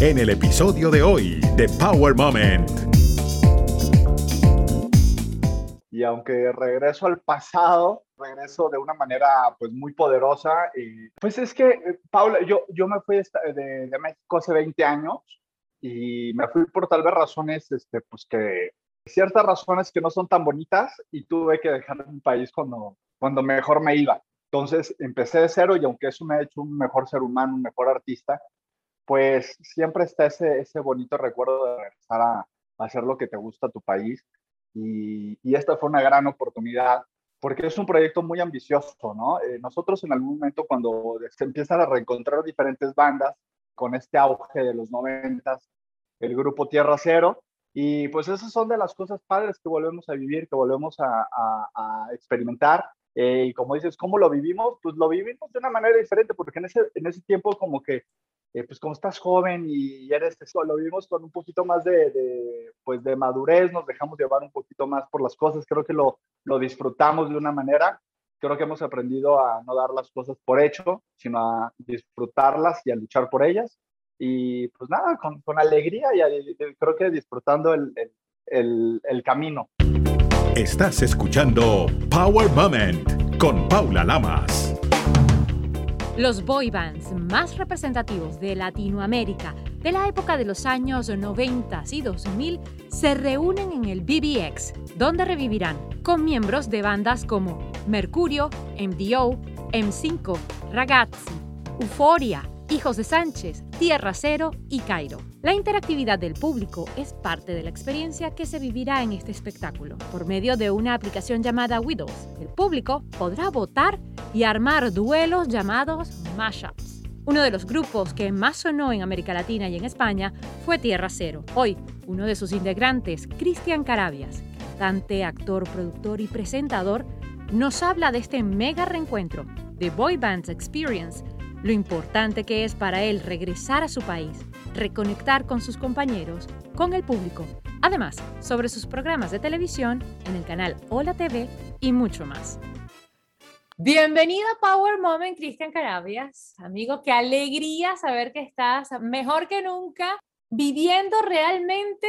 en el episodio de hoy de Power Moment. Y aunque regreso al pasado, regreso de una manera pues muy poderosa. Y pues es que, eh, Paula, yo, yo me fui de, de México hace 20 años y me fui por tal vez razones, este, pues que ciertas razones que no son tan bonitas y tuve que dejar mi país cuando, cuando mejor me iba. Entonces empecé de cero y aunque eso me ha hecho un mejor ser humano, un mejor artista, pues siempre está ese, ese bonito recuerdo de regresar a, hacer lo que te gusta a tu país. Y, esta fue una gran oportunidad porque es un proyecto muy ambicioso, ¿no? Eh, nosotros en algún momento cuando se empiezan a reencontrar diferentes bandas con este auge de los noventas, el grupo Tierra Cero, y pues esas son de las cosas padres que volvemos a vivir, que volvemos a, a, experimentar. Eh, y como dices, ¿cómo lo vivimos? Pues lo vivimos de una manera diferente, porque en ese, en ese tiempo como que, eh, pues como estás joven y eres eso, lo vivimos con un poquito más de, de, pues de madurez, nos dejamos llevar un poquito más por las cosas, creo que lo, lo disfrutamos de una manera, creo que hemos aprendido a no dar las cosas por hecho, sino a disfrutarlas y a luchar por ellas y pues nada, con, con alegría y, creo que disfrutando el, el, el, camino. Estás escuchando Power Moment con Paula Lamas. Los boy bands más representativos de Latinoamérica de la época de los años 90 y 2000 se reúnen en el BBX, donde revivirán con miembros de bandas como Mercurio, MDO, M5, Ragazzi, Euforia, Hijos de Sánchez, Tierra Cero y Cairo. La interactividad del público es parte de la experiencia que se vivirá en este espectáculo. Por medio de una aplicación llamada Widows, el público podrá votar y armar duelos llamados mashups. Uno de los grupos que más sonó en América Latina y en España fue Tierra Cero. Hoy, uno de sus integrantes, Cristian Carabias, cantante, actor, productor y presentador, nos habla de este mega reencuentro de Boy Bands Experience lo importante que es para él regresar a su país, reconectar con sus compañeros, con el público, además sobre sus programas de televisión en el canal Hola TV y mucho más. Bienvenido a Power Moment, Cristian Carabias. Amigo, qué alegría saber que estás mejor que nunca viviendo realmente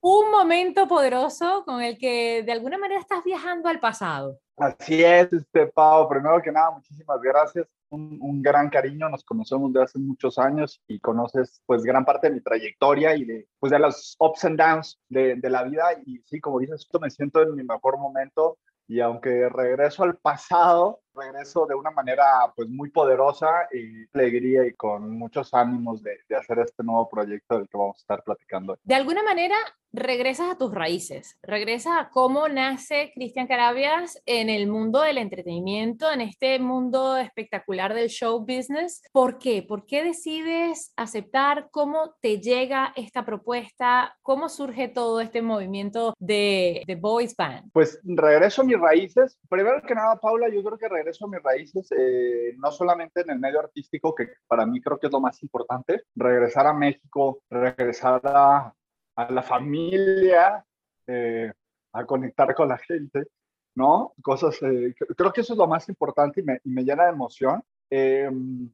un momento poderoso con el que de alguna manera estás viajando al pasado. Así es, este, Pau. Primero que nada, muchísimas gracias. Un, gran cariño, nos conocemos de hace muchos años y conoces pues gran parte de mi trayectoria y de, pues, de los ups and downs de, de la vida. Y sí, como dices, me siento en mi mejor momento y aunque regreso al pasado, regreso de una manera pues muy poderosa y alegría y con muchos ánimos de, de, hacer este nuevo proyecto del que vamos a estar platicando. De alguna manera regresas a tus raíces, regresas a cómo nace Cristian Carabias en el mundo del entretenimiento, en este mundo espectacular del show business. ¿Por qué? ¿Por qué decides aceptar? ¿Cómo te llega esta propuesta? ¿Cómo surge todo este movimiento de, de Boys Band? Pues regreso a mis raíces. Primero que nada, Paula, yo creo que regreso a mis raíces, eh, no solamente en el medio artístico, que para mí creo que es lo más importante, regresar a México, regresar a, a la familia, eh, a conectar con la gente, ¿no? Cosas, eh, creo que eso es lo más importante y me, y me llena de emoción. Em,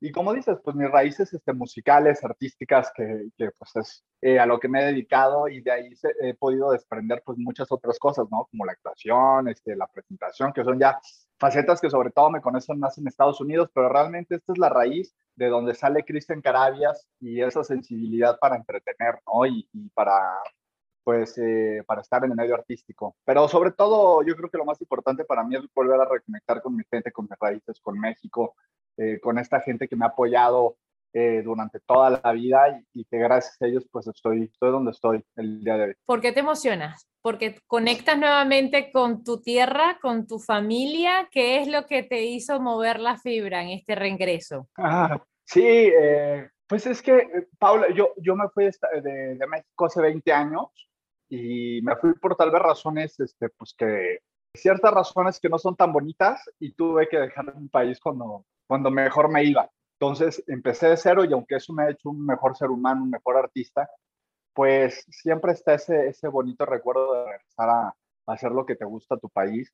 y como dices, pues mis raíces este, musicales, artísticas, que, que pues es eh, a lo que me he dedicado y de ahí he podido desprender pues muchas otras cosas, ¿no? Como la actuación, este, la presentación, que son ya facetas que sobre todo me conocen más en Estados Unidos, pero realmente esta es la raíz de donde sale Cristian Carabias y esa sensibilidad para entretener, ¿no? Y, y para, pues, eh, para estar en el medio artístico. Pero sobre todo, yo creo que lo más importante para mí es volver a reconectar con mi gente, con mis raíces, con México, eh, con esta gente que me ha apoyado eh, durante toda la vida y, que gracias a ellos pues estoy, estoy donde estoy el día de hoy. ¿Por qué te emocionas? Porque conectas nuevamente con tu tierra, con tu familia. ¿Qué es lo que te hizo mover la fibra en este reingreso? Ah, sí, eh, pues es que, Paula, yo, yo me fui de, de, México hace 20 años y me fui por tal vez razones, este, pues que ciertas razones que no son tan bonitas y tuve que dejar mi país cuando, cuando mejor me iba. Entonces empecé de cero y aunque eso me ha hecho un mejor ser humano, un mejor artista, pues siempre está ese, ese bonito recuerdo de regresar a, hacer lo que te gusta a tu país.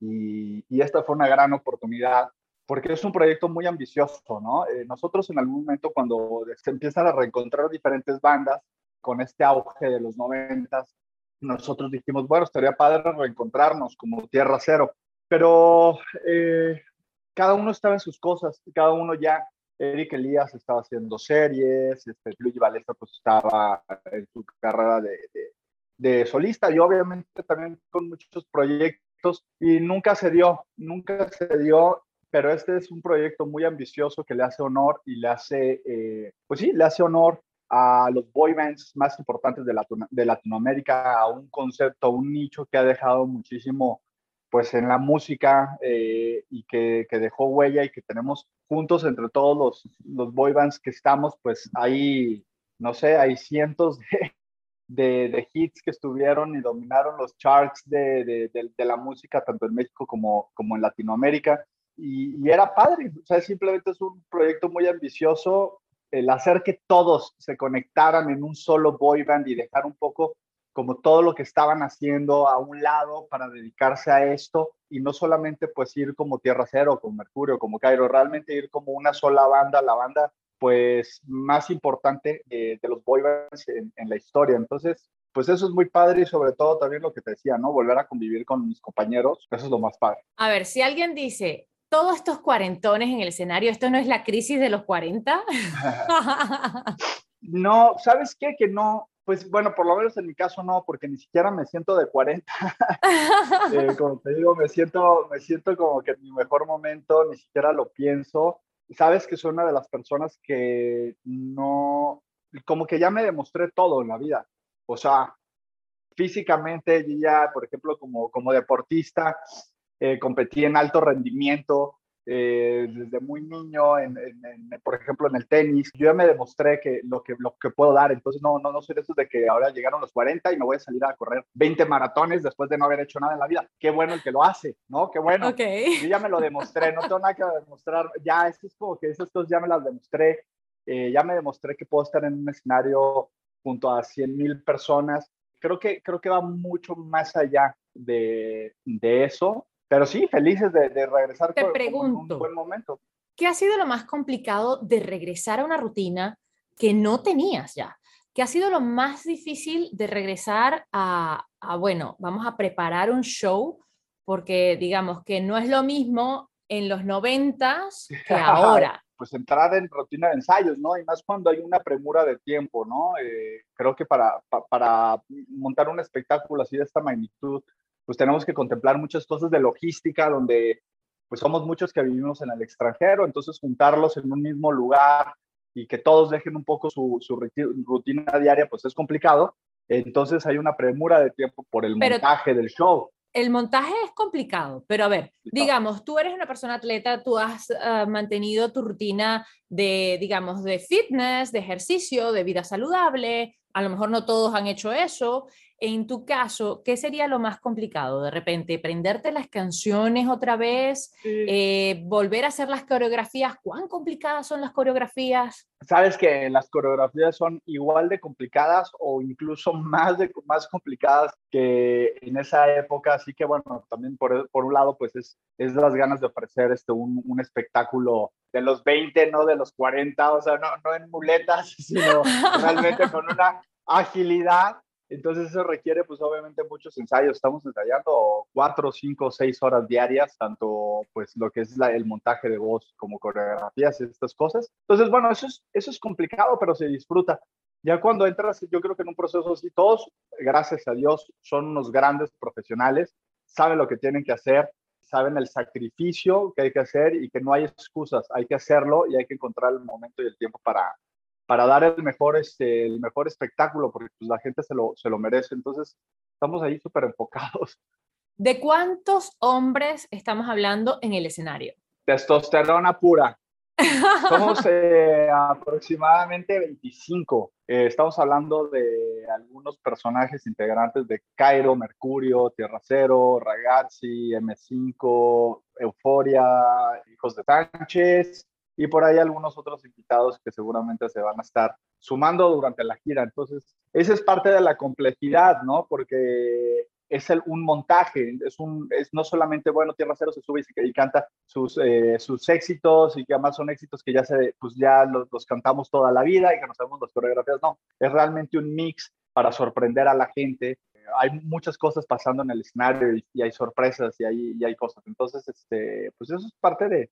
Y, y, esta fue una gran oportunidad porque es un proyecto muy ambicioso, ¿no? Eh, nosotros en algún momento cuando se empiezan a reencontrar diferentes bandas con este auge de los noventas, nosotros dijimos, bueno, estaría padre reencontrarnos como Tierra Cero, pero eh, cada uno estaba en sus cosas, cada uno ya, Eric Elías estaba haciendo series, este, Luigi Valesta pues estaba en su carrera de, solista y obviamente también con muchos proyectos y nunca se dio, nunca se dio pero este es un proyecto muy ambicioso que le hace honor y le hace, eh, pues sí, le hace honor a los boy bands más importantes de, de Latinoamérica, a un concepto, a un nicho que ha dejado muchísimo pues en la música eh, y que, dejó huella y que tenemos juntos entre todos los, los boy bands que estamos, pues hay, no sé, hay cientos de, de, de hits que estuvieron y dominaron los charts de, de, de, la música tanto en México como, como en Latinoamérica. Y, y, era padre, o sea, simplemente es un proyecto muy ambicioso, el hacer que todos se conectaran en un solo boy band y dejar un poco como todo lo que estaban haciendo a un lado para dedicarse a esto y no solamente pues ir como Tierra Cero, como Mercurio, como Cairo, realmente ir como una sola banda, la banda pues más importante de los boy bands en, en, la historia. Entonces, pues eso es muy padre y sobre todo también lo que te decía, ¿no? Volver a convivir con mis compañeros, eso es lo más padre. A ver, si alguien dice, todos estos cuarentones en el escenario, ¿esto no es la crisis de los 40? no, ¿sabes qué? Que no, pues bueno, por lo menos en mi caso no, porque ni siquiera me siento de 40. eh, como te digo, me siento, me siento como que en mi mejor momento, ni siquiera lo pienso. Sabes que soy una de las personas que no, como que ya me demostré todo en la vida. O sea, físicamente, ya, por ejemplo, como, como deportista, eh, competí en alto rendimiento eh, desde muy niño, en, en, en, por ejemplo, en el tenis. Yo ya me demostré que lo que, lo que puedo dar, entonces no, no, no soy de esos de que ahora llegaron los 40 y me voy a salir a correr 20 maratones después de no haber hecho nada en la vida. Qué bueno el que lo hace, ¿no? Qué bueno. Okay. Yo ya me lo demostré, no tengo nada que demostrar. Ya, esto es como que esas cosas ya me las demostré. Eh, ya me demostré que puedo estar en un escenario junto a 100 mil personas. Creo que, creo que va mucho más allá de, de eso pero sí, felices de, de regresar Te con, pregunto, con un buen momento. ¿Qué ha sido lo más complicado de regresar a una rutina que no tenías ya? ¿Qué ha sido lo más difícil de regresar a, a, bueno, vamos a preparar un show? Porque digamos que no es lo mismo en los noventas que ahora. pues entrar en rutina de ensayos, ¿no? Y más cuando hay una premura de tiempo, ¿no? Eh, creo que para, pa, para montar un espectáculo así de esta magnitud, pues tenemos que contemplar muchas cosas de logística, donde pues somos muchos que vivimos en el extranjero, entonces juntarlos en un mismo lugar y que todos dejen un poco su, su rutina diaria, pues es complicado. Entonces hay una premura de tiempo por el Pero montaje del show. El montaje es complicado, pero a ver, digamos, tú eres una persona atleta, tú has uh, mantenido tu rutina de, digamos, de fitness, de ejercicio, de vida saludable, a lo mejor no todos han hecho eso, en tu caso, ¿qué sería lo más complicado? De repente, prenderte las canciones otra vez, sí. eh, volver a hacer las coreografías. ¿Cuán complicadas son las coreografías? Sabes que las coreografías son igual de complicadas o incluso más, de, más complicadas que en esa época. Así que bueno, también por, por un lado, pues es, es las ganas de ofrecer este, un, un espectáculo de los 20, no de los 40, o sea, no, no en muletas, sino realmente con una agilidad entonces eso requiere pues obviamente muchos ensayos. Estamos ensayando cuatro, cinco, seis horas diarias, tanto pues lo que es la, el montaje de voz como coreografías y estas cosas. Entonces bueno, eso es, eso es complicado, pero se disfruta. Ya cuando entras, yo creo que en un proceso así, todos, gracias a Dios, son unos grandes profesionales, saben lo que tienen que hacer, saben el sacrificio que hay que hacer y que no hay excusas, hay que hacerlo y hay que encontrar el momento y el tiempo para, para dar el mejor, este, el mejor espectáculo, porque pues, la gente se lo, se lo merece. Entonces, estamos ahí súper enfocados. ¿De cuántos hombres estamos hablando en el escenario? Testosterona pura. Somos eh, aproximadamente 25. Eh, estamos hablando de algunos personajes integrantes de Cairo, Mercurio, Tierra Cero, Ragazzi, M5, Euforia, Hijos de Sánchez, y por ahí algunos otros invitados que seguramente se van a estar sumando durante la gira. Entonces, esa es parte de la complejidad, ¿no? Porque es el, un montaje, es, un, es no solamente, bueno, Tierra Cero se sube y, y canta sus, eh, sus éxitos y que además son éxitos que ya, se, pues ya los, los, cantamos toda la vida y que nos sabemos las coreografías, no, es realmente un mix para sorprender a la gente. Hay muchas cosas pasando en el escenario y, y hay sorpresas y hay, y hay cosas. Entonces, este, pues eso es parte de,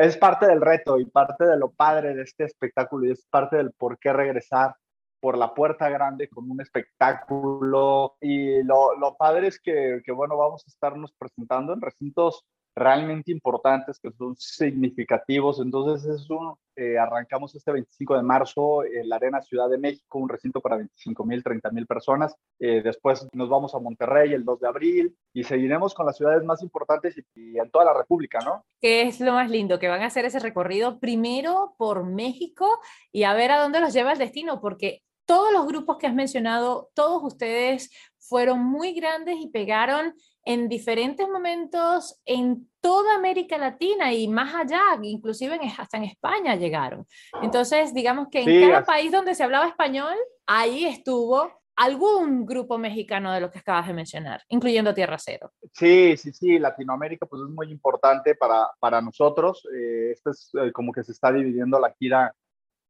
es parte del reto y parte de lo padre de este espectáculo y es parte del por qué regresar por la puerta grande con un espectáculo. Y lo, lo padre es que, que, bueno, vamos a estarnos presentando en recintos realmente importantes, que son significativos. Entonces, es un, eh, arrancamos este 25 de marzo en la Arena Ciudad de México, un recinto para 25 mil, 30 mil personas. Eh, después nos vamos a Monterrey el 2 de abril y seguiremos con las ciudades más importantes y, y, en toda la República, ¿no? ¿Qué es lo más lindo? Que van a hacer ese recorrido primero por México y a ver a dónde los lleva el destino, porque todos los grupos que has mencionado, todos ustedes fueron muy grandes y pegaron en diferentes momentos en toda América Latina y más allá, inclusive en, hasta en España llegaron. Entonces, digamos que en sí, cada país donde se hablaba español, ahí estuvo algún grupo mexicano de lo que acabas de mencionar, incluyendo Tierra Cero. Sí, sí, sí, Latinoamérica pues es muy importante para, para nosotros. Eh, esto es eh, como que se está dividiendo la gira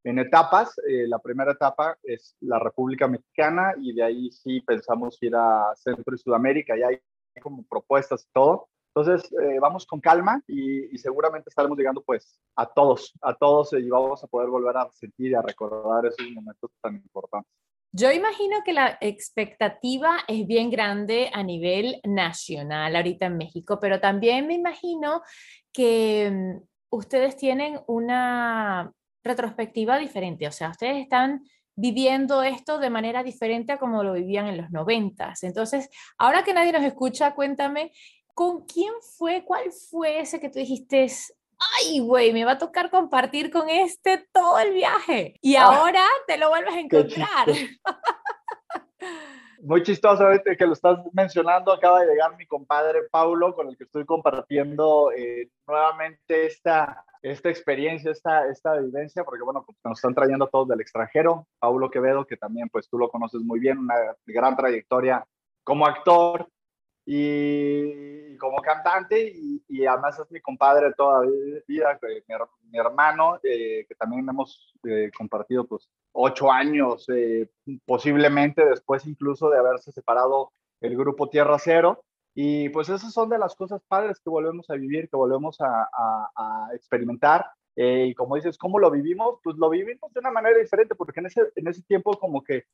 en etapas. Eh, la primera etapa es la República Mexicana y de ahí sí pensamos ir a Centro y Sudamérica y hay como propuestas y todo. Entonces, eh, vamos con calma y, y, seguramente estaremos llegando pues a todos, a todos y vamos a poder volver a sentir y a recordar esos momentos tan importantes. Yo imagino que la expectativa es bien grande a nivel nacional ahorita en México, pero también me imagino que mm, ustedes tienen una retrospectiva diferente, o sea, ustedes están viviendo esto de manera diferente a como lo vivían en los noventas. Entonces, ahora que nadie nos escucha, cuéntame, ¿con quién fue, cuál fue ese que tú dijiste, ay, güey, me va a tocar compartir con este todo el viaje? Y ah, ahora te lo vuelves a encontrar. Muy chistoso que lo estás mencionando. Acaba de llegar mi compadre Paulo, con el que estoy compartiendo eh, nuevamente esta esta experiencia, esta, esta vivencia, porque bueno, pues, nos están trayendo todos del extranjero. Paulo Quevedo, que también pues tú lo conoces muy bien, una gran trayectoria como actor y como cantante y, y además es mi compadre toda vida, mi, mi hermano, eh, que también hemos eh, compartido pues ocho años, eh, posiblemente después incluso de haberse separado el grupo Tierra Cero. Y pues esas son de las cosas padres que volvemos a vivir, que volvemos a, a, a experimentar. Eh, y como dices, ¿cómo lo vivimos? Pues lo vivimos de una manera diferente, porque en ese, en ese tiempo como que,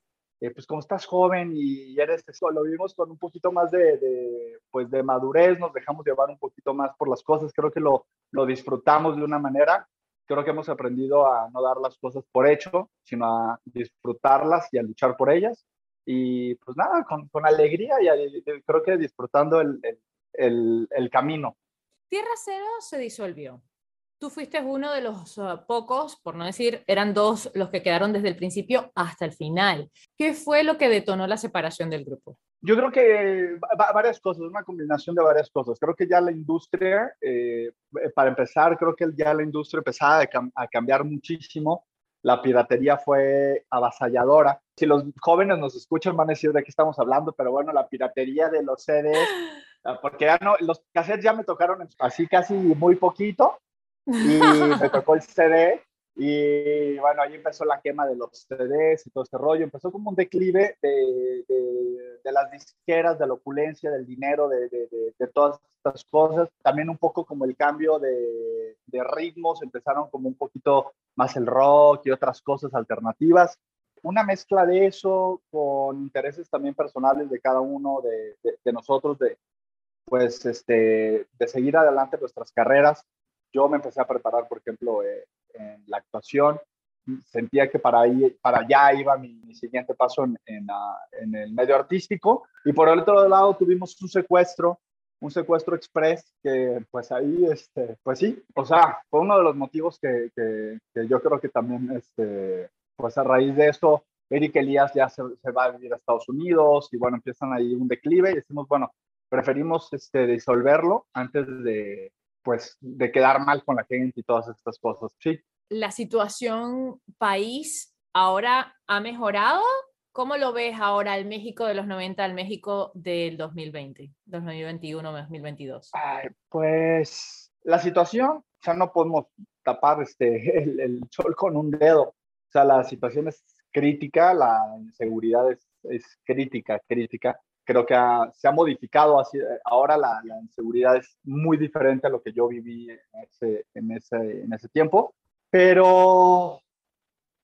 eh, pues como estás joven y eres, lo vivimos con un poquito más de, de, pues de madurez, nos dejamos llevar un poquito más por las cosas, creo que lo, lo disfrutamos de una manera, creo que hemos aprendido a no dar las cosas por hecho, sino a disfrutarlas y a luchar por ellas y pues nada, con, con alegría y, creo que disfrutando el, el, el, camino. Tierra Cero se disolvió. Tú fuiste uno de los uh, pocos, por no decir, eran dos los que quedaron desde el principio hasta el final. ¿Qué fue lo que detonó la separación del grupo? Yo creo que varias cosas, una combinación de varias cosas. Creo que ya la industria, eh, para empezar, creo que ya la industria empezaba a cambiar muchísimo la piratería fue avasalladora. Si los jóvenes nos escuchan van a decir de qué estamos hablando, pero bueno, la piratería de los CDs, ah, porque ya no, los cassettes ya me tocaron así casi muy poquito y me tocó el CD y bueno, ahí empezó la quema de los CDs y todo este rollo, empezó como un declive de, de, de las disqueras, de la opulencia, del dinero, de, de todas estas cosas, también un poco como el cambio de, ritmos, empezaron como un poquito más el rock y otras cosas alternativas. Una mezcla de eso con intereses también personales de cada uno de, de, de nosotros, de, pues, este, de seguir adelante nuestras carreras. Yo me empecé a preparar, por ejemplo, eh, en la actuación. Sentía que para, ahí, para allá iba mi, mi siguiente paso en, en, uh, en, el medio artístico. Y por el otro lado tuvimos un secuestro un secuestro express que pues ahí, este, pues sí, o sea, fue uno de los motivos que, que, que yo creo que también, este, pues a raíz de esto, Eric Elías ya se, se, va a vivir a Estados Unidos y bueno, empiezan ahí un declive y decimos, bueno, preferimos este, disolverlo antes de, pues, de quedar mal con la gente y todas estas cosas, sí. ¿La situación país ahora ha mejorado ¿Cómo lo ves ahora el México de los 90 al México del 2020, 2021, 2022? pues la situación, sea, no podemos tapar este, el, el, sol con un dedo. O sea, la situación es crítica, la inseguridad es, es crítica, crítica. Creo que se ha modificado, así, ahora la, la, inseguridad es muy diferente a lo que yo viví en ese, en ese, en ese tiempo, pero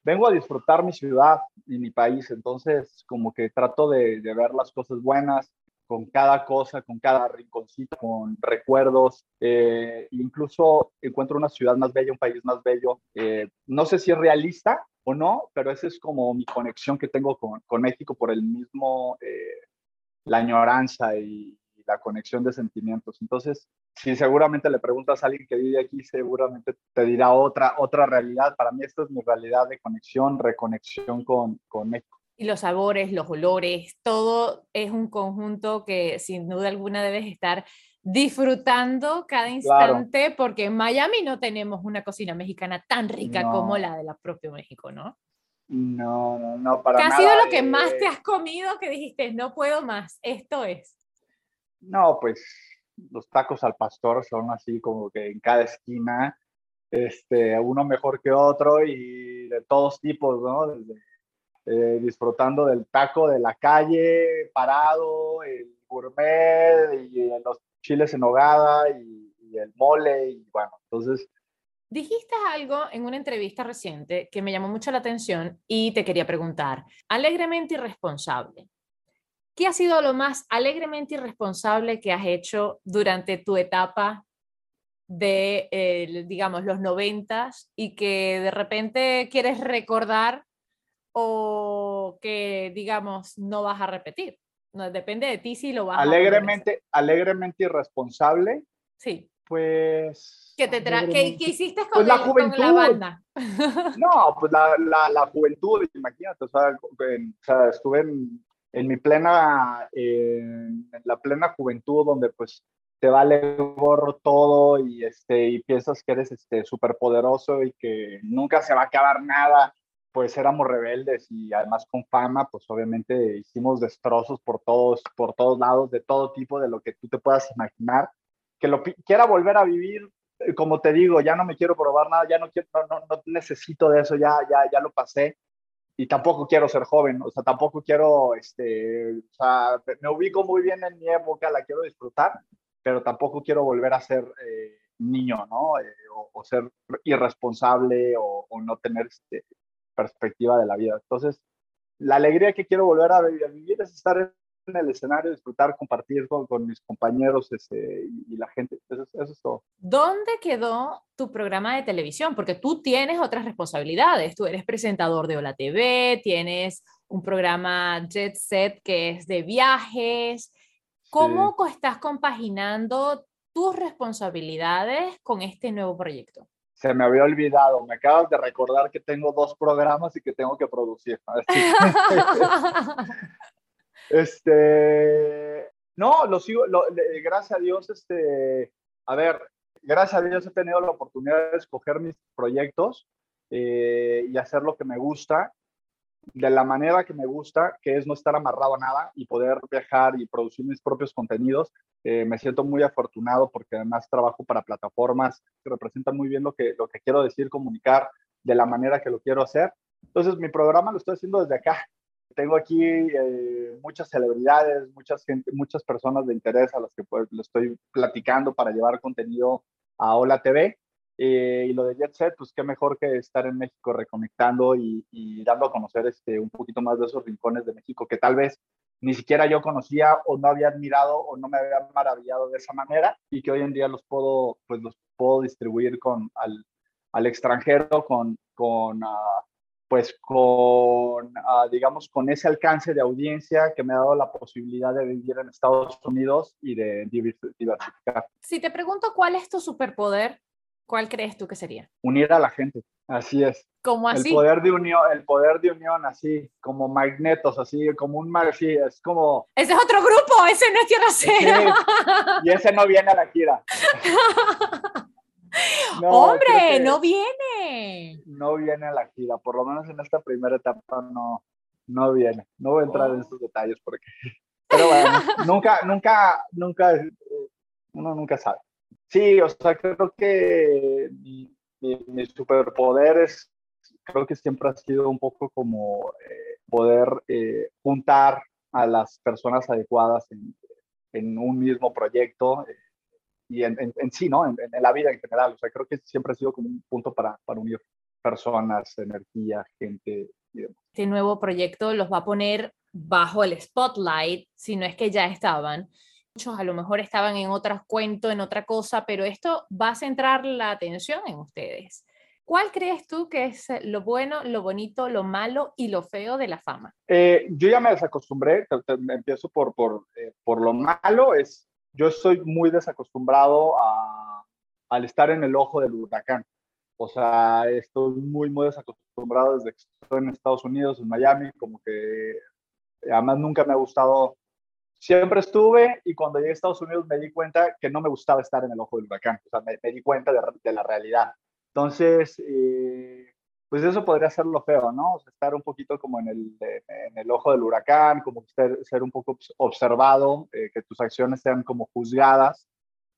vengo a disfrutar mi ciudad y mi país, entonces como que trato de, de, ver las cosas buenas con cada cosa, con cada rinconcito, con recuerdos, eh, incluso encuentro una ciudad más bella, un país más bello. Eh, no sé si es realista o no, pero esa es como mi conexión que tengo con, con México por el mismo, eh, la añoranza y, la conexión de sentimientos. Entonces, si seguramente le preguntas a alguien que vive aquí, seguramente te dirá otra, otra realidad. Para mí esta es mi realidad de conexión, reconexión con, con México. Y los sabores, los olores, todo es un conjunto que sin duda alguna debes estar disfrutando cada instante, claro. porque en Miami no tenemos una cocina mexicana tan rica no. como la de la propio México, ¿no? No, no, no, para ¿Qué nada. ha sido lo que más te has comido que dijiste, no puedo más, esto es? No, pues los tacos al pastor son así como que en cada esquina, este, uno mejor que otro y de todos tipos, ¿no? Desde, eh, disfrutando del taco de la calle, parado, el gourmet y los chiles en nogada y, y el mole y bueno, entonces... Dijiste algo en una entrevista reciente que me llamó mucho la atención y te quería preguntar, alegremente irresponsable. ¿Qué ha sido lo más alegremente irresponsable que has hecho durante tu etapa de, eh, digamos, los noventas y que de repente quieres recordar o que, digamos, no vas a repetir? No, depende de ti si lo vas alegremente, a Alegremente irresponsable. Sí. Pues... ¿Qué, te tra ¿Qué, ¿Qué, hiciste con, pues la, el, juventud. con la banda? No, pues la, la, la juventud, imagínate, o sea, en, o sea estuve en en mi plena, eh, en la plena juventud, donde pues te vale gorro todo y, este, y piensas que eres este, súper poderoso y que nunca se va a acabar nada, pues éramos rebeldes y además con fama, pues obviamente hicimos destrozos por todos, por todos lados, de todo tipo, de lo que tú te puedas imaginar. Que lo quiera volver a vivir, eh, como te digo, ya no me quiero probar nada, ya no, quiero, no, no, no necesito de eso, ya, ya, ya lo pasé y tampoco quiero ser joven, o sea, tampoco quiero, este, o sea, me ubico muy bien en mi época, la quiero disfrutar, pero tampoco quiero volver a ser eh, niño, ¿no? Eh, o, o, ser irresponsable o, o no tener este, perspectiva de la vida. Entonces, la alegría que quiero volver a vivir es estar en el escenario, disfrutar, compartir con, con mis compañeros este, y, y, la gente. Eso, eso, es todo. ¿Dónde quedó tu programa de televisión? Porque tú tienes otras responsabilidades. Tú eres presentador de Hola TV, tienes un programa Jet Set que es de viajes. ¿Cómo sí. estás compaginando tus responsabilidades con este nuevo proyecto? se me había olvidado. Me acabas de recordar que tengo dos programas y que tengo que producir. Este, no, lo sigo, gracias a Dios, este, a ver, gracias a Dios he tenido la oportunidad de escoger mis proyectos eh, y hacer lo que me gusta de la manera que me gusta, que es no estar amarrado a nada y poder viajar y producir mis propios contenidos. Eh, me siento muy afortunado porque además trabajo para plataformas que representan muy bien lo que, lo que quiero decir, comunicar de la manera que lo quiero hacer. Entonces, mi programa lo estoy haciendo desde acá, tengo aquí eh, muchas celebridades, muchas, gente, muchas personas de interés a las que pues, estoy platicando para llevar contenido a Hola TV. Eh, y lo de Jet Set, pues qué mejor que estar en México reconectando y, y, dando a conocer este, un poquito más de esos rincones de México que tal vez ni siquiera yo conocía o no había admirado o no me había maravillado de esa manera y que hoy en día los puedo, pues los puedo distribuir con, al, al extranjero con, con uh, pues con, uh, digamos, con ese alcance de audiencia que me ha dado la posibilidad de vivir en Estados Unidos y de diversificar. Si te pregunto cuál es tu superpoder, ¿cuál crees tú que sería? Unir a la gente, así es. ¿Cómo así? El poder de unión, el poder de unión, así, como magnetos, así, como un mar, sí, es como... Ese es otro grupo, ese no es Tierra Cero. Sí, y ese no viene a la gira. No, Hombre, no viene. No viene a la gira, por lo menos en esta primera etapa no. no viene. No voy a entrar en oh. estos detalles porque... Pero bueno, nunca, nunca, nunca, uno nunca sabe. Sí, o sea, creo que mi, mi, superpoder es, creo que siempre ha sido un poco como eh, poder eh, juntar a las personas adecuadas en, en un mismo proyecto eh, y en, en, sí, ¿no? En, la vida en general. O sea, creo que siempre ha sido como un punto para, para unir personas, energía, gente y demás. Este nuevo proyecto los va a poner bajo el spotlight, si no es que ya estaban. Muchos a lo mejor estaban en otros cuentos, en otra cosa, pero esto va a centrar la atención en ustedes. ¿Cuál crees tú que es lo bueno, lo bonito, lo malo y lo feo de la fama? Eh, yo ya me desacostumbré, empiezo por, por, eh, por lo malo, es yo estoy muy desacostumbrado a, al estar en el ojo del huracán. O sea, estoy muy, muy desacostumbrado desde que estoy en Estados Unidos, en Miami, como que además nunca me ha gustado. Siempre estuve y cuando llegué a Estados Unidos me di cuenta que no me gustaba estar en el ojo del huracán. O sea, me, di cuenta de, de, la realidad. Entonces, eh, pues eso podría ser lo feo, ¿no? O sea, estar un poquito como en el, en el ojo del huracán, como ser, ser un poco observado, eh, que tus acciones sean como juzgadas,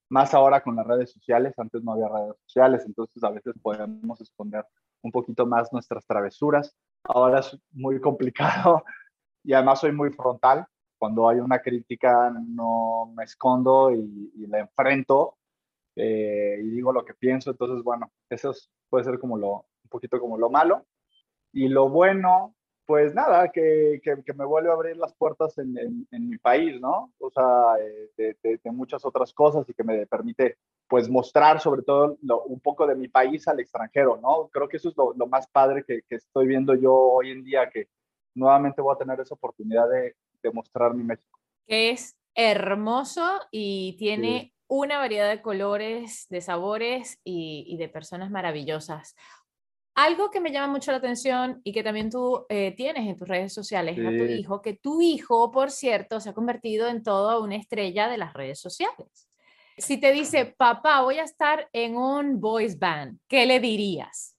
más ahora con las redes sociales, antes no había redes sociales, entonces a veces podemos esconder un poquito más nuestras travesuras. Ahora es muy complicado y además soy muy frontal. Cuando hay una crítica no me escondo y, y la enfrento eh, y digo lo que pienso. Entonces, bueno, eso puede ser como lo, poquito como lo malo. Y lo bueno, pues nada, que, que, me vuelve a abrir las puertas en, en, mi país, ¿no? O sea, eh, de, de, muchas otras cosas y que me permite, pues, mostrar sobre todo un poco de mi país al extranjero, ¿no? Creo que eso es lo, lo más padre que, que, estoy viendo yo hoy en día, que nuevamente voy a tener esa oportunidad de, de mostrar mi México. Que es hermoso y tiene una variedad de colores, de sabores y, y de personas maravillosas. Algo que me llama mucho la atención y que también tú eh, tienes en tus redes sociales a tu hijo, que tu hijo, por cierto, se ha convertido en toda una estrella de las redes sociales. Si te dice, papá, voy a estar en un boys band, ¿qué le dirías?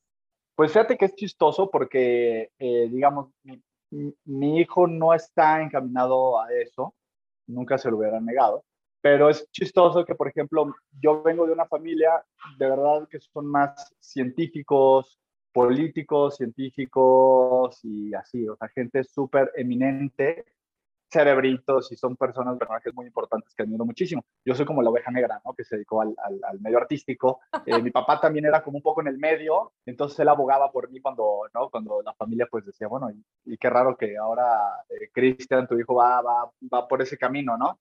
Pues fíjate que es chistoso porque, eh, digamos, mi, mi, hijo no está encaminado a eso, nunca se lo hubiera negado, pero es chistoso que, por ejemplo, yo vengo de una familia de verdad que son más científicos, políticos, científicos y así, o sea, gente súper eminente, cerebritos y son personas, personajes muy importantes que admiro muchísimo. Yo soy como la oveja negra, ¿no? Que se dedicó al, al, medio artístico. Eh, mi papá también era como un poco en el medio, entonces él abogaba por mí cuando, ¿no? Cuando la familia pues decía, bueno, y, qué raro que ahora eh, Cristian, tu hijo, va, va, va por ese camino, ¿no?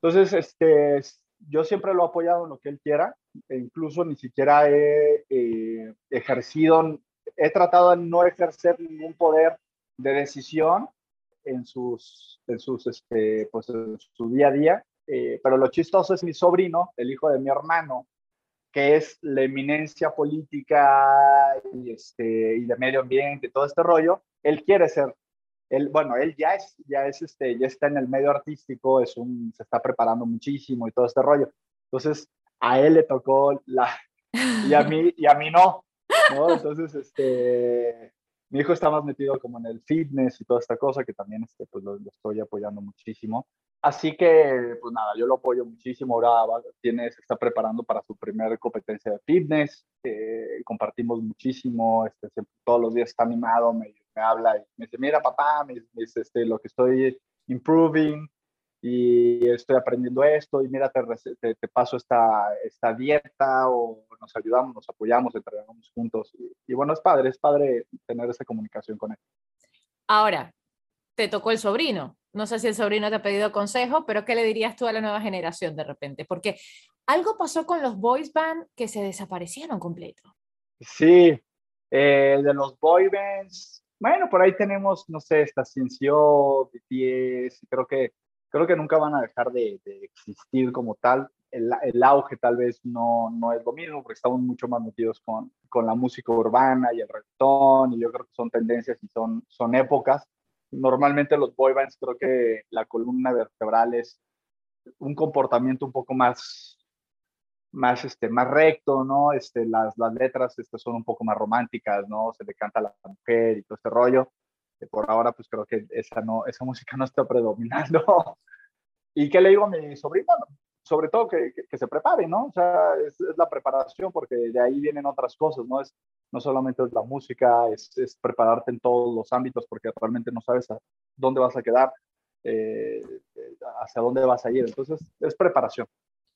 Entonces, este, yo siempre lo he apoyado en lo que él quiera, e incluso ni siquiera he eh, ejercido, he tratado de no ejercer ningún poder de decisión en sus, en sus, este, pues su día a día. Eh, pero lo chistoso es mi sobrino, el hijo de mi hermano, que es la eminencia política y, este, y de medio ambiente, todo este rollo. Él quiere ser él, bueno, él ya es, ya es, este, ya está en el medio artístico, es un, se está preparando muchísimo y todo este rollo. Entonces, a él le tocó la, y a mí, y a mí no, ¿no? Entonces, este, mi hijo está más metido como en el fitness y toda esta cosa, que también, este, pues, lo, estoy apoyando muchísimo. Así que, pues nada, yo lo apoyo muchísimo. Ahora tiene, se está preparando para su primera competencia de fitness. Eh, compartimos muchísimo. Este, todos los días está animado, me, me habla y me dice, mira papá, me, dice, este, lo que estoy improving y estoy aprendiendo esto y mira, te, te, paso esta, esta dieta o nos ayudamos, nos apoyamos, entrenamos juntos. Y, y, bueno, es padre, es padre tener esa comunicación con él. Ahora, te tocó el sobrino. No sé si el sobrino te ha pedido consejo, pero ¿qué le dirías tú a la nueva generación de repente? Porque algo pasó con los boys band que se desaparecieron completo. Sí, eh, de los boy bands bueno, por ahí tenemos, no sé, Estación BTS, creo que, creo que nunca van a dejar de, existir como tal. El, el, auge tal vez no, no es lo mismo, porque estamos mucho más metidos con, con la música urbana y el reggaetón, y yo creo que son tendencias y son, son épocas. Normalmente los boy bands creo que la columna vertebral es un comportamiento un poco más más, este, más recto, ¿no? Este, las, las letras este, son un poco más románticas, ¿no? Se le canta a la mujer y todo este rollo. Por ahora, pues creo que esa, no, esa música no está predominando. ¿Y qué le digo a mi sobrino? Sobre todo que, que, se prepare, ¿no? O sea, es, es, la preparación porque de ahí vienen otras cosas, ¿no? Es, no solamente es la música, es, es prepararte en todos los ámbitos porque realmente no sabes a dónde vas a quedar, eh, hacia dónde vas a ir. Entonces, es preparación.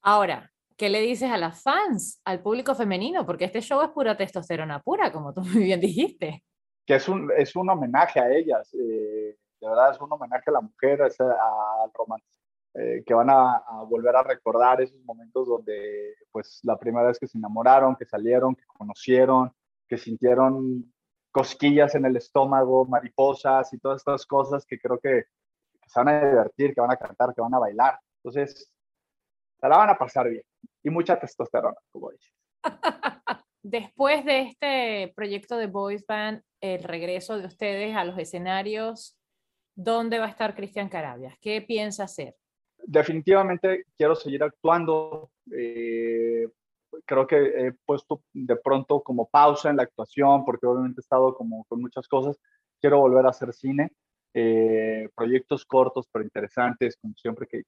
Ahora, ¿qué le dices a las fans, al público femenino? Porque este show es pura testosterona pura, como tú muy bien dijiste que es un, es un homenaje a ellas, eh, de verdad es un homenaje a la mujer, al romance, eh, que van a, volver a recordar esos momentos donde, pues, la primera vez que se enamoraron, que salieron, que conocieron, que sintieron cosquillas en el estómago, mariposas y todas estas cosas que creo que, se van a divertir, que van a cantar, que van a bailar. Entonces, se la van a pasar bien. Y mucha testosterona, como dices. Después de este proyecto de Boys Band, el regreso de ustedes a los escenarios, ¿dónde va a estar Cristian Carabias? ¿Qué piensa hacer? Definitivamente quiero seguir actuando. Eh, creo que he puesto de pronto como pausa en la actuación porque obviamente he estado como con muchas cosas. Quiero volver a hacer cine. Eh, proyectos cortos pero interesantes, como siempre, que,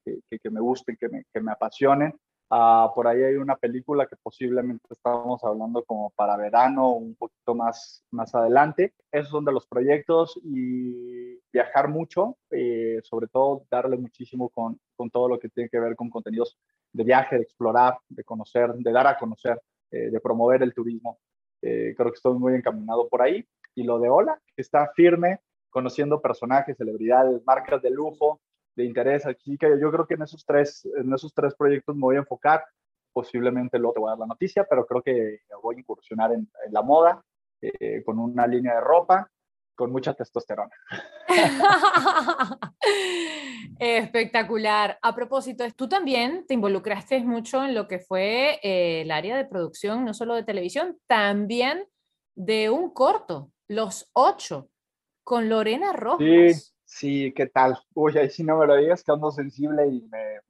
me gusten, que que me apasionen. Ah, por ahí hay una película que posiblemente estamos hablando como para verano, un poquito más, más adelante. Esos son de los proyectos y viajar mucho, eh, sobre todo darle muchísimo con, con, todo lo que tiene que ver con contenidos de viaje, de explorar, de conocer, de dar a conocer, eh, de promover el turismo. Eh, creo que estoy muy encaminado por ahí. Y lo de Hola, que está firme, conociendo personajes, celebridades, marcas de lujo, de interés. Así que yo creo que en esos tres, en esos tres proyectos me voy a enfocar. Posiblemente luego te voy a dar la noticia, pero creo que voy a incursionar en, la moda, eh, con una línea de ropa, con mucha testosterona. Espectacular. A propósito, tú también te involucraste mucho en lo que fue eh, el área de producción, no solo de televisión, también de un corto, Los Ocho, con Lorena Rojas. Sí, ¿qué tal? Uy, ahí sí no me lo digas, que ando sensible y me...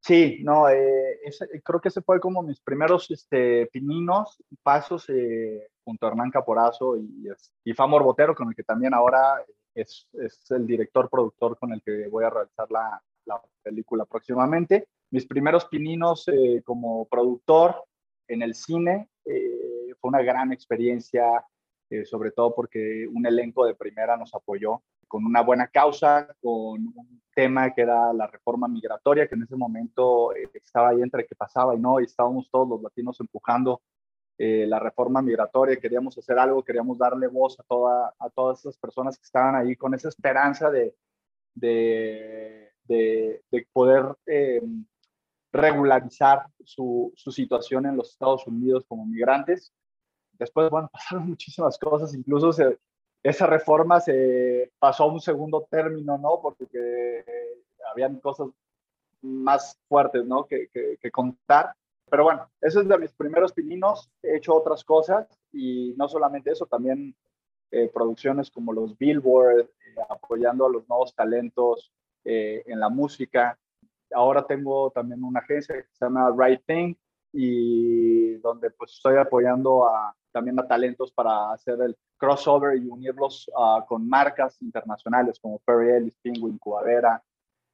Sí, no, eh, creo que ese fue como mis primeros este, pininos, pasos eh, junto a Hernán Caporazo y, y Famor Botero, con el que también ahora es, es, el director productor con el que voy a realizar la, la película próximamente. Mis primeros pininos eh, como productor en el cine fue una gran experiencia, sobre todo porque un elenco de primera nos apoyó con una buena causa, con un tema que era la reforma migratoria, que en ese momento eh, estaba ahí entre que pasaba y no, y estábamos todos los latinos empujando eh, la reforma migratoria, queríamos hacer algo, queríamos darle voz a, toda, a todas esas personas que estaban ahí con esa esperanza de, de, de, poder eh, regularizar su, su situación en los Estados Unidos como migrantes. Después, bueno, pasaron muchísimas cosas, incluso se, esa reforma se pasó a un segundo término, ¿no? Porque habían cosas más fuertes, ¿no? Que, que, contar. Pero bueno, eso es de mis primeros pininos. He hecho otras cosas y no solamente eso, también eh, producciones como los Billboard, eh, apoyando a los nuevos talentos eh, en la música. Ahora tengo también una agencia que se llama Right Thing y donde pues estoy apoyando a, también a talentos para hacer el crossover y unirlos uh, con marcas internacionales como Perry Ellis, Penguin, Cubadera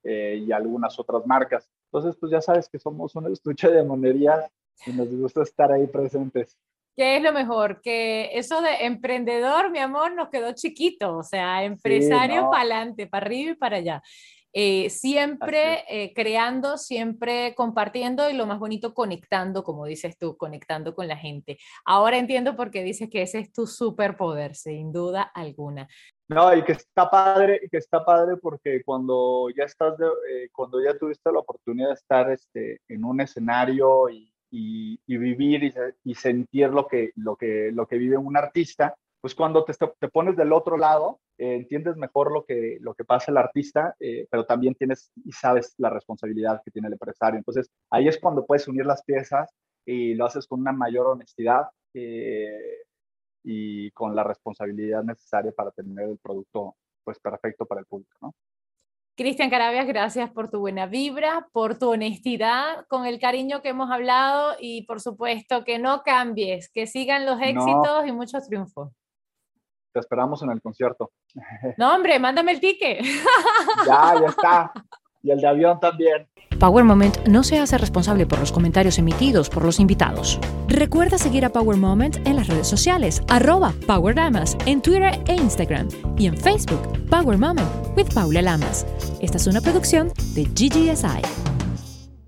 eh, y algunas otras marcas. Entonces, pues ya sabes que somos un estuche de monerías y nos gusta estar ahí presentes. ¿Qué es lo mejor? Que eso de emprendedor, mi amor, nos quedó chiquito, o sea, empresario para adelante, para arriba y para allá. Eh, siempre eh, creando, siempre compartiendo y lo más bonito, conectando, como dices tú, conectando con la gente. Ahora entiendo por qué dices que ese es tu superpoder, sin duda alguna. No, y que está padre, que está padre porque cuando ya estás, eh, cuando ya tuviste la oportunidad de estar este, en un escenario y, y, vivir y, y, sentir lo que, lo, que, lo que vive un artista, pues cuando te, te pones del otro lado, eh, entiendes mejor lo que, lo que pasa el artista, eh, pero también tienes y sabes la responsabilidad que tiene el empresario. Entonces, ahí es cuando puedes unir las piezas y lo haces con una mayor honestidad eh, y con la responsabilidad necesaria para tener el producto pues perfecto para el público, ¿no? Cristian Carabias, gracias por tu buena vibra, por tu honestidad, con el cariño que hemos hablado y por supuesto que no cambies, que sigan los éxitos y muchos triunfos. Te esperamos en el concierto. No, hombre, mándame el ticket. Ya, ya está. Y el de avión también. Power Moment no se hace responsable por los comentarios emitidos por los invitados. Recuerda seguir a Power Moment en las redes sociales, arroba Power Lamas, en Twitter e Instagram, y en Facebook, Power Moment with Paula Lamas. Esta es una producción de GGSI.